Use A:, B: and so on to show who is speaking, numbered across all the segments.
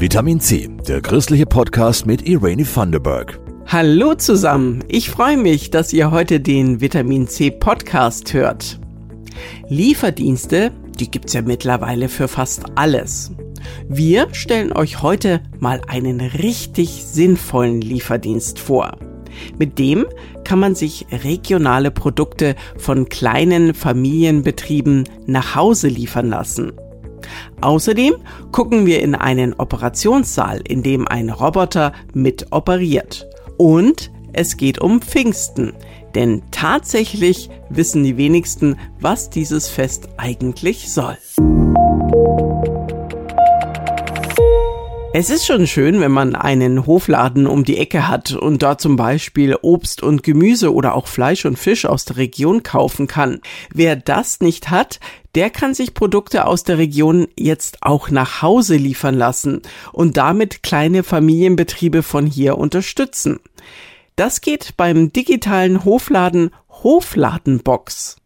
A: Vitamin C, der christliche Podcast mit Irene Thunderberg.
B: Hallo zusammen, ich freue mich, dass ihr heute den Vitamin C Podcast hört. Lieferdienste, die gibt's ja mittlerweile für fast alles. Wir stellen euch heute mal einen richtig sinnvollen Lieferdienst vor. Mit dem kann man sich regionale Produkte von kleinen Familienbetrieben nach Hause liefern lassen. Außerdem gucken wir in einen Operationssaal, in dem ein Roboter mit operiert. Und es geht um Pfingsten, denn tatsächlich wissen die wenigsten, was dieses Fest eigentlich soll. Es ist schon schön, wenn man einen Hofladen um die Ecke hat und dort zum Beispiel Obst und Gemüse oder auch Fleisch und Fisch aus der Region kaufen kann. Wer das nicht hat, der kann sich Produkte aus der Region jetzt auch nach Hause liefern lassen und damit kleine Familienbetriebe von hier unterstützen. Das geht beim digitalen Hofladen Hofladenbox.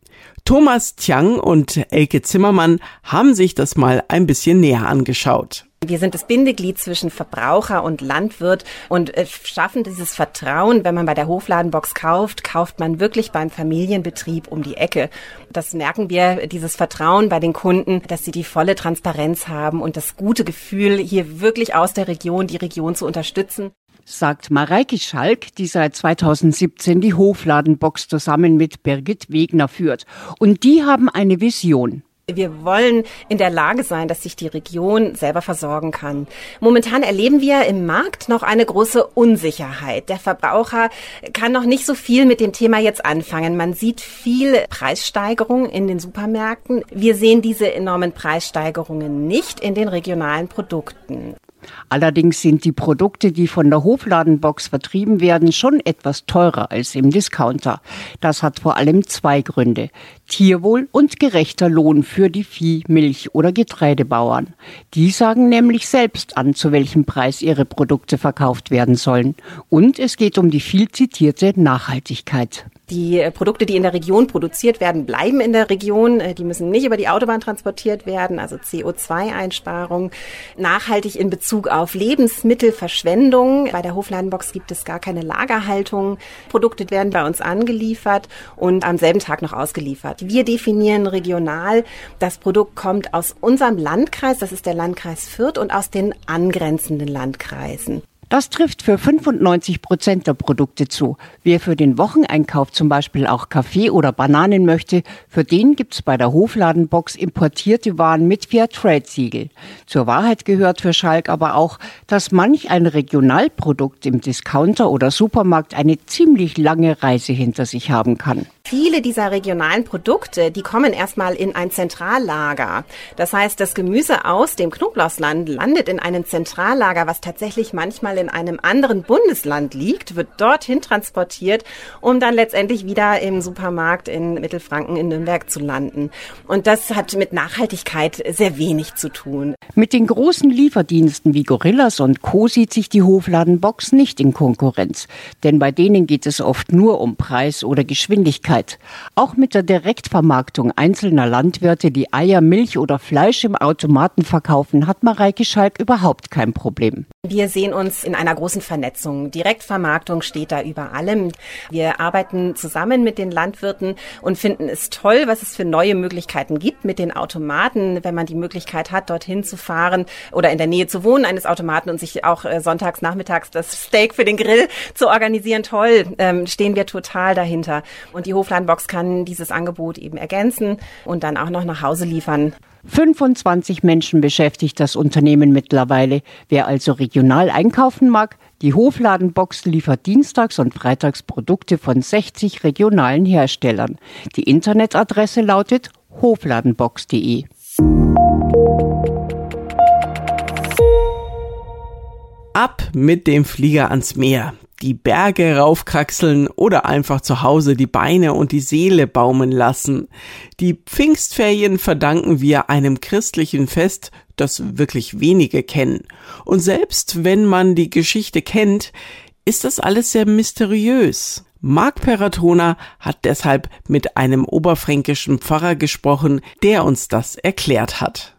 B: Thomas Tiang und Elke Zimmermann haben sich das mal ein bisschen näher angeschaut.
C: Wir sind das Bindeglied zwischen Verbraucher und Landwirt und äh, schaffen dieses Vertrauen, wenn man bei der Hofladenbox kauft, kauft man wirklich beim Familienbetrieb um die Ecke. Das merken wir, dieses Vertrauen bei den Kunden, dass sie die volle Transparenz haben und das gute Gefühl, hier wirklich aus der Region die Region zu unterstützen
D: sagt Mareike Schalk, die seit 2017 die Hofladenbox zusammen mit Birgit Wegner führt. Und die haben eine Vision.
C: Wir wollen in der Lage sein, dass sich die Region selber versorgen kann. Momentan erleben wir im Markt noch eine große Unsicherheit. Der Verbraucher kann noch nicht so viel mit dem Thema jetzt anfangen. Man sieht viel Preissteigerung in den Supermärkten. Wir sehen diese enormen Preissteigerungen nicht in den regionalen Produkten.
D: Allerdings sind die Produkte, die von der Hofladenbox vertrieben werden, schon etwas teurer als im Discounter. Das hat vor allem zwei Gründe. Tierwohl und gerechter Lohn für die Vieh-, Milch- oder Getreidebauern. Die sagen nämlich selbst an, zu welchem Preis ihre Produkte verkauft werden sollen. Und es geht um die viel zitierte Nachhaltigkeit.
C: Die äh, Produkte, die in der Region produziert werden, bleiben in der Region. Äh, die müssen nicht über die Autobahn transportiert werden, also CO2-Einsparung. Nachhaltig in Bezug auf Lebensmittelverschwendung. Bei der Hofladenbox gibt es gar keine Lagerhaltung. Produkte werden bei uns angeliefert und am selben Tag noch ausgeliefert. Wir definieren regional. Das Produkt kommt aus unserem Landkreis, das ist der Landkreis Fürth und aus den angrenzenden Landkreisen.
D: Das trifft für 95 Prozent der Produkte zu. Wer für den Wocheneinkauf zum Beispiel auch Kaffee oder Bananen möchte, für den gibt's bei der Hofladenbox importierte Waren mit Fairtrade-Siegel. Zur Wahrheit gehört für Schalk aber auch, dass manch ein Regionalprodukt im Discounter oder Supermarkt eine ziemlich lange Reise hinter sich haben kann.
C: Viele dieser regionalen Produkte, die kommen erstmal in ein Zentrallager. Das heißt, das Gemüse aus dem Knoblauchsland landet in einem Zentrallager, was tatsächlich manchmal in einem anderen Bundesland liegt, wird dorthin transportiert, um dann letztendlich wieder im Supermarkt in Mittelfranken in Nürnberg zu landen. Und das hat mit Nachhaltigkeit sehr wenig zu tun.
D: Mit den großen Lieferdiensten wie Gorillas und Co. sieht sich die Hofladenbox nicht in Konkurrenz. Denn bei denen geht es oft nur um Preis oder Geschwindigkeit. Zeit. Auch mit der Direktvermarktung einzelner Landwirte, die Eier, Milch oder Fleisch im Automaten verkaufen, hat Mareike Schalk überhaupt kein Problem.
C: Wir sehen uns in einer großen Vernetzung. Direktvermarktung steht da über allem. Wir arbeiten zusammen mit den Landwirten und finden es toll, was es für neue Möglichkeiten gibt mit den Automaten, wenn man die Möglichkeit hat, dorthin zu fahren oder in der Nähe zu wohnen eines Automaten und sich auch äh, sonntags nachmittags das Steak für den Grill zu organisieren. Toll, ähm, stehen wir total dahinter. Und die Hof Hoflandbox kann dieses Angebot eben ergänzen und dann auch noch nach Hause liefern.
D: 25 Menschen beschäftigt das Unternehmen mittlerweile. Wer also regional einkaufen mag, die Hofladenbox liefert dienstags und freitags Produkte von 60 regionalen Herstellern. Die Internetadresse lautet hofladenbox.de.
B: Ab mit dem Flieger ans Meer die Berge raufkraxeln oder einfach zu Hause die Beine und die Seele baumen lassen. Die Pfingstferien verdanken wir einem christlichen Fest, das wirklich wenige kennen. Und selbst wenn man die Geschichte kennt, ist das alles sehr mysteriös. Marc Peratona hat deshalb mit einem oberfränkischen Pfarrer gesprochen, der uns das erklärt hat.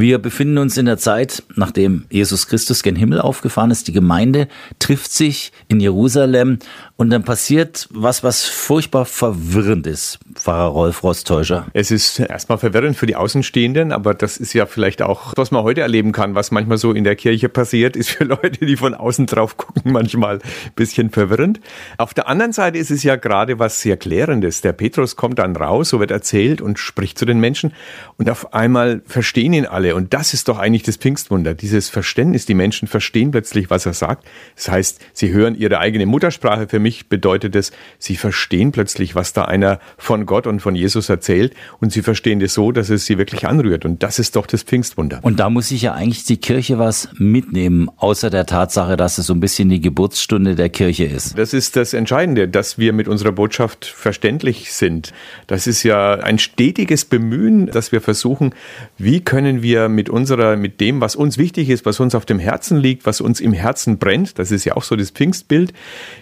E: Wir befinden uns in der Zeit, nachdem Jesus Christus gen Himmel aufgefahren ist. Die Gemeinde trifft sich in Jerusalem und dann passiert was, was furchtbar verwirrend ist, Pfarrer Rolf Rostäuscher.
F: Es ist erstmal verwirrend für die Außenstehenden, aber das ist ja vielleicht auch, was man heute erleben kann, was manchmal so in der Kirche passiert, ist für Leute, die von außen drauf gucken, manchmal ein bisschen verwirrend. Auf der anderen Seite ist es ja gerade was sehr Klärendes. Der Petrus kommt dann raus, so wird erzählt und spricht zu den Menschen und auf einmal verstehen ihn alle. Und das ist doch eigentlich das Pfingstwunder, dieses Verständnis. Die Menschen verstehen plötzlich, was er sagt. Das heißt, sie hören ihre eigene Muttersprache. Für mich bedeutet es, sie verstehen plötzlich, was da einer von Gott und von Jesus erzählt. Und sie verstehen das so, dass es sie wirklich anrührt. Und das ist doch das Pfingstwunder.
E: Und da muss sich ja eigentlich die Kirche was mitnehmen, außer der Tatsache, dass es so ein bisschen die Geburtsstunde der Kirche ist.
F: Das ist das Entscheidende, dass wir mit unserer Botschaft verständlich sind. Das ist ja ein stetiges Bemühen, dass wir versuchen, wie können wir mit unserer, mit dem, was uns wichtig ist, was uns auf dem Herzen liegt, was uns im Herzen brennt, das ist ja auch so das Pfingstbild,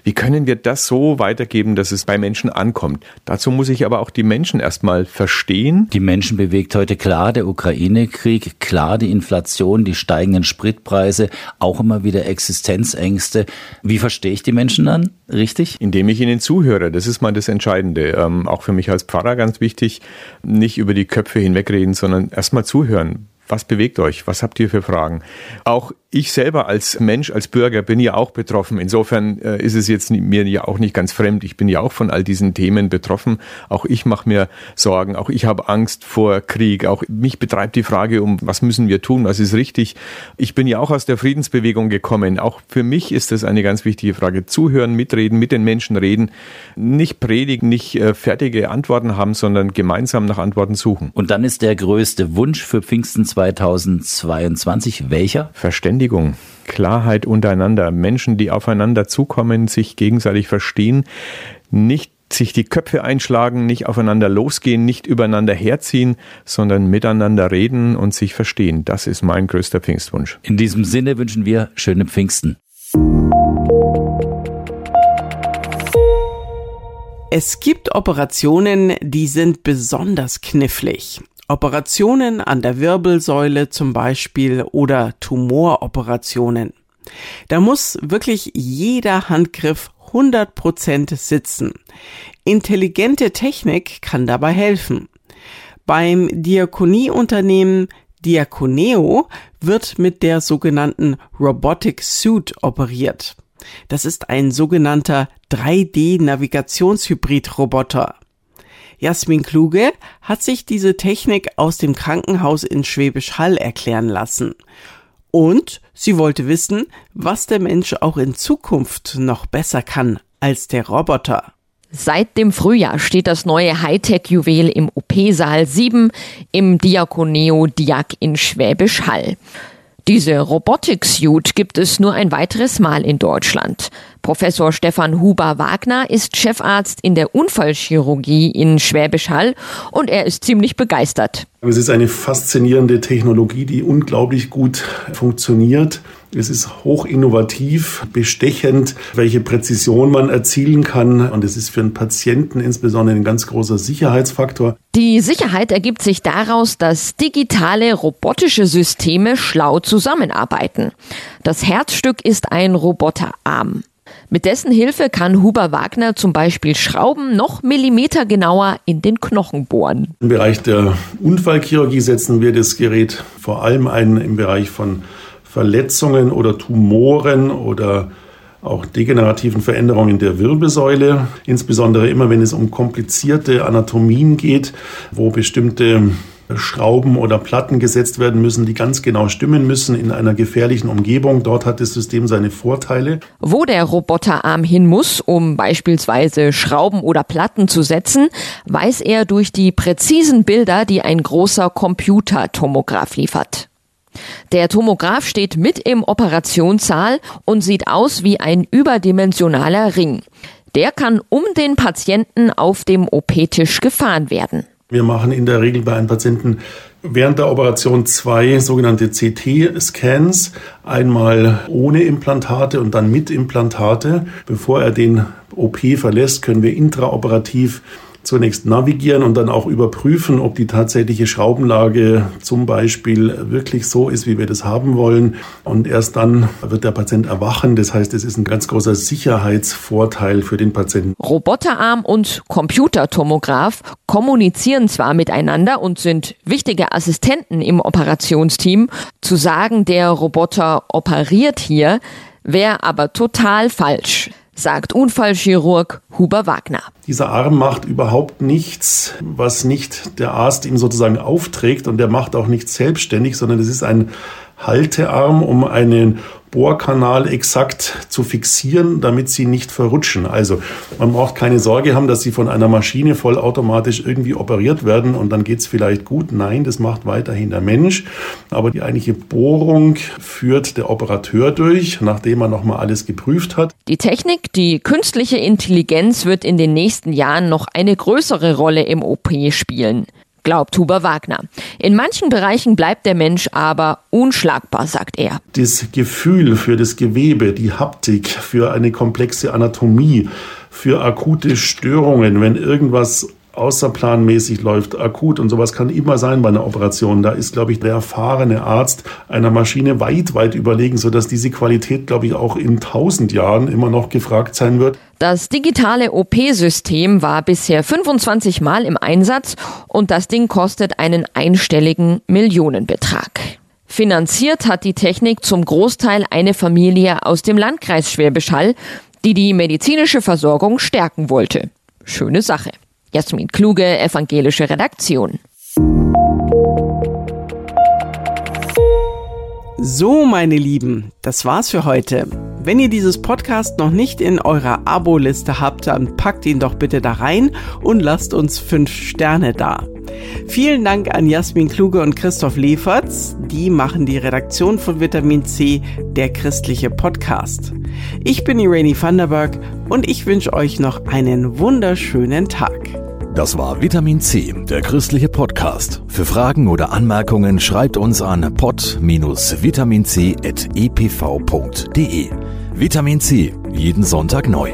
F: wie können wir das so weitergeben, dass es bei Menschen ankommt? Dazu muss ich aber auch die Menschen erstmal verstehen.
E: Die Menschen bewegt heute klar der Ukraine-Krieg, klar die Inflation, die steigenden Spritpreise, auch immer wieder Existenzängste. Wie verstehe ich die Menschen dann richtig?
F: Indem ich ihnen zuhöre, das ist mal das Entscheidende. Ähm, auch für mich als Pfarrer ganz wichtig, nicht über die Köpfe hinwegreden, sondern erstmal zuhören. Was bewegt euch? Was habt ihr für Fragen? Auch ich selber als Mensch, als Bürger bin ja auch betroffen. Insofern äh, ist es jetzt mir ja auch nicht ganz fremd. Ich bin ja auch von all diesen Themen betroffen. Auch ich mache mir Sorgen. Auch ich habe Angst vor Krieg. Auch mich betreibt die Frage um, was müssen wir tun? Was ist richtig? Ich bin ja auch aus der Friedensbewegung gekommen. Auch für mich ist das eine ganz wichtige Frage. Zuhören, mitreden, mit den Menschen reden. Nicht predigen, nicht äh, fertige Antworten haben, sondern gemeinsam nach Antworten suchen.
E: Und dann ist der größte Wunsch für Pfingsten 2022 welcher?
F: Verständnis Verständigung, Klarheit untereinander, Menschen, die aufeinander zukommen, sich gegenseitig verstehen, nicht sich die Köpfe einschlagen, nicht aufeinander losgehen, nicht übereinander herziehen, sondern miteinander reden und sich verstehen. Das ist mein größter Pfingstwunsch.
E: In diesem Sinne wünschen wir schöne Pfingsten.
B: Es gibt Operationen, die sind besonders knifflig. Operationen an der Wirbelsäule zum Beispiel oder Tumoroperationen. Da muss wirklich jeder Handgriff 100% sitzen. Intelligente Technik kann dabei helfen. Beim Diakonieunternehmen Diakoneo wird mit der sogenannten Robotic Suit operiert. Das ist ein sogenannter 3D-Navigationshybrid-Roboter. Jasmin Kluge hat sich diese Technik aus dem Krankenhaus in Schwäbisch Hall erklären lassen. Und sie wollte wissen, was der Mensch auch in Zukunft noch besser kann als der Roboter.
G: Seit dem Frühjahr steht das neue Hightech-Juwel im OP-Saal 7 im Diakoneo Diak in Schwäbisch Hall. Diese Robotic Suite gibt es nur ein weiteres Mal in Deutschland. Professor Stefan Huber-Wagner ist Chefarzt in der Unfallchirurgie in Schwäbisch Hall und er ist ziemlich begeistert.
H: Es ist eine faszinierende Technologie, die unglaublich gut funktioniert. Es ist hoch innovativ, bestechend, welche Präzision man erzielen kann. Und es ist für einen Patienten insbesondere ein ganz großer Sicherheitsfaktor.
G: Die Sicherheit ergibt sich daraus, dass digitale robotische Systeme schlau zusammenarbeiten. Das Herzstück ist ein Roboterarm. Mit dessen Hilfe kann Huber Wagner zum Beispiel Schrauben noch Millimeter genauer in den Knochen bohren.
H: Im Bereich der Unfallchirurgie setzen wir das Gerät vor allem ein im Bereich von Verletzungen oder Tumoren oder auch degenerativen Veränderungen der Wirbelsäule, insbesondere immer wenn es um komplizierte Anatomien geht, wo bestimmte Schrauben oder Platten gesetzt werden müssen, die ganz genau stimmen müssen in einer gefährlichen Umgebung. Dort hat das System seine Vorteile.
G: Wo der Roboterarm hin muss, um beispielsweise Schrauben oder Platten zu setzen, weiß er durch die präzisen Bilder, die ein großer Computertomograph liefert. Der Tomograph steht mit im Operationssaal und sieht aus wie ein überdimensionaler Ring. Der kann um den Patienten auf dem OP-Tisch gefahren werden.
H: Wir machen in der Regel bei einem Patienten während der Operation zwei sogenannte CT-Scans, einmal ohne Implantate und dann mit Implantate. Bevor er den OP verlässt, können wir intraoperativ zunächst navigieren und dann auch überprüfen, ob die tatsächliche Schraubenlage zum Beispiel wirklich so ist, wie wir das haben wollen. Und erst dann wird der Patient erwachen. Das heißt, es ist ein ganz großer Sicherheitsvorteil für den Patienten.
G: Roboterarm und Computertomograph kommunizieren zwar miteinander und sind wichtige Assistenten im Operationsteam. Zu sagen, der Roboter operiert hier, wäre aber total falsch sagt Unfallchirurg Huber Wagner.
H: Dieser Arm macht überhaupt nichts, was nicht der Arzt ihm sozusagen aufträgt und der macht auch nichts selbstständig, sondern es ist ein Haltearm, um einen Bohrkanal exakt zu fixieren, damit sie nicht verrutschen. Also man braucht keine Sorge haben, dass sie von einer Maschine vollautomatisch irgendwie operiert werden und dann geht's vielleicht gut. Nein, das macht weiterhin der Mensch. Aber die eigentliche Bohrung führt der Operateur durch, nachdem er nochmal alles geprüft hat.
G: Die Technik, die künstliche Intelligenz wird in den nächsten Jahren noch eine größere Rolle im OP spielen glaubt Huber Wagner. In manchen Bereichen bleibt der Mensch aber unschlagbar, sagt er.
H: Das Gefühl für das Gewebe, die Haptik, für eine komplexe Anatomie, für akute Störungen, wenn irgendwas außerplanmäßig läuft, akut und sowas kann immer sein bei einer Operation. Da ist, glaube ich, der erfahrene Arzt einer Maschine weit, weit überlegen, sodass diese Qualität, glaube ich, auch in tausend Jahren immer noch gefragt sein wird.
G: Das digitale OP-System war bisher 25 Mal im Einsatz und das Ding kostet einen einstelligen Millionenbetrag. Finanziert hat die Technik zum Großteil eine Familie aus dem Landkreis Schwäbisch Hall, die die medizinische Versorgung stärken wollte. Schöne Sache. Jasmin Kluge, evangelische Redaktion.
B: So, meine Lieben, das war's für heute. Wenn ihr dieses Podcast noch nicht in eurer Abo-Liste habt, dann packt ihn doch bitte da rein und lasst uns fünf Sterne da. Vielen Dank an Jasmin Kluge und Christoph Leferz. Die machen die Redaktion von Vitamin C, der christliche Podcast. Ich bin Irene Vanderberg und ich wünsche euch noch einen wunderschönen Tag.
A: Das war Vitamin C, der christliche Podcast. Für Fragen oder Anmerkungen schreibt uns an pod-vitaminc.epv.de. Vitamin C, jeden Sonntag neu.